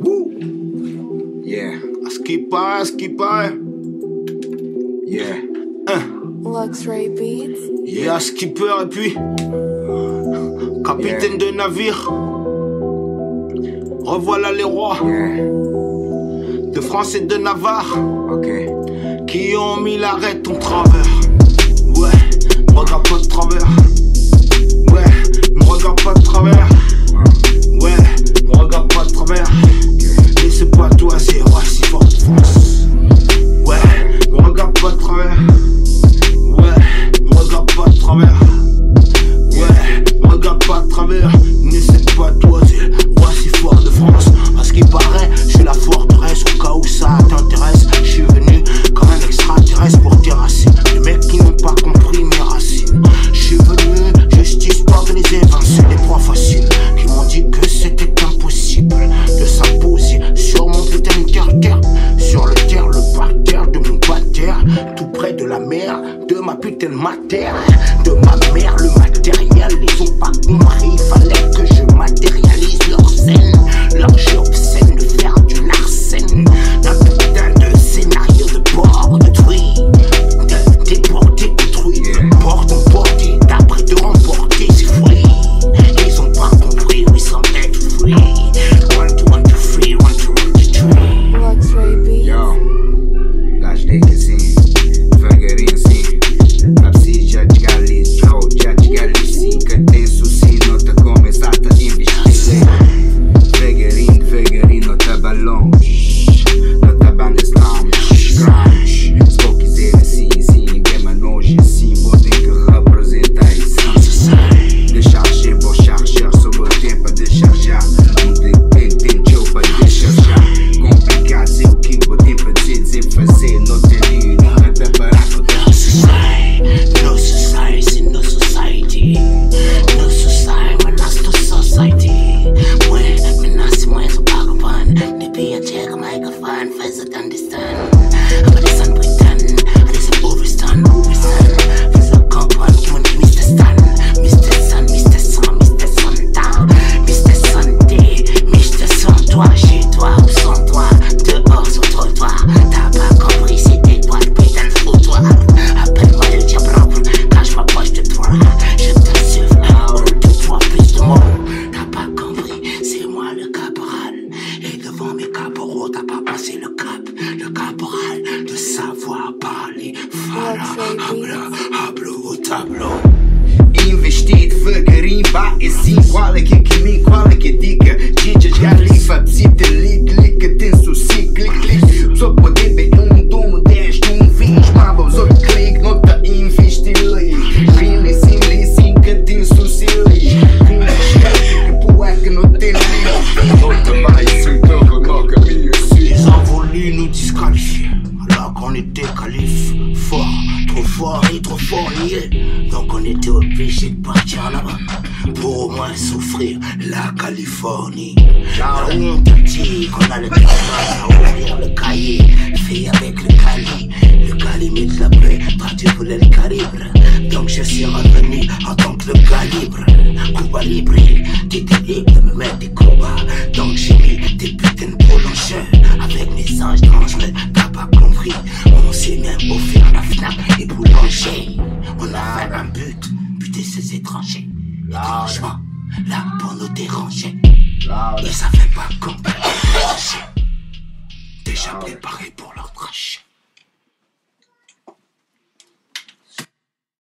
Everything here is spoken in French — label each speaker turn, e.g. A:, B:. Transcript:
A: Woo! Yeah. À ce. Yeah. Hein.
B: Luxray Beats.
A: Yeah, skipper et puis? Capitaine de navire. Revoilà les rois.
C: Yeah.
A: De France et de Navarre.
C: Okay.
A: Qui ont mis l'arrêt ton travers. Ouais, me regarde pas de travers. Ouais, me regarde pas de travers. de ma mère, le matériel, ils ont pas compris.
C: pani, fara, ħabra,
A: ħabru u tabru. Investit fil-grimba, issin kwalik, kimin kwalik, foiré, trop fourrier. Donc on était obligé de partir là-bas pour au moins souffrir la Californie. Là où on te dit qu'on a le travail à ouvrir le cahier, fait avec le cali. Le cali met de la plaie, parti pour le calibre. Donc je suis revenu en tant que le calibre. Cuba libre, t'étais libre de me mettre des combats. Donc j'ai mis des ces étrangers. Là, franchement, là pour nous déranger. Ils savaient pas combattre. Déjà préparé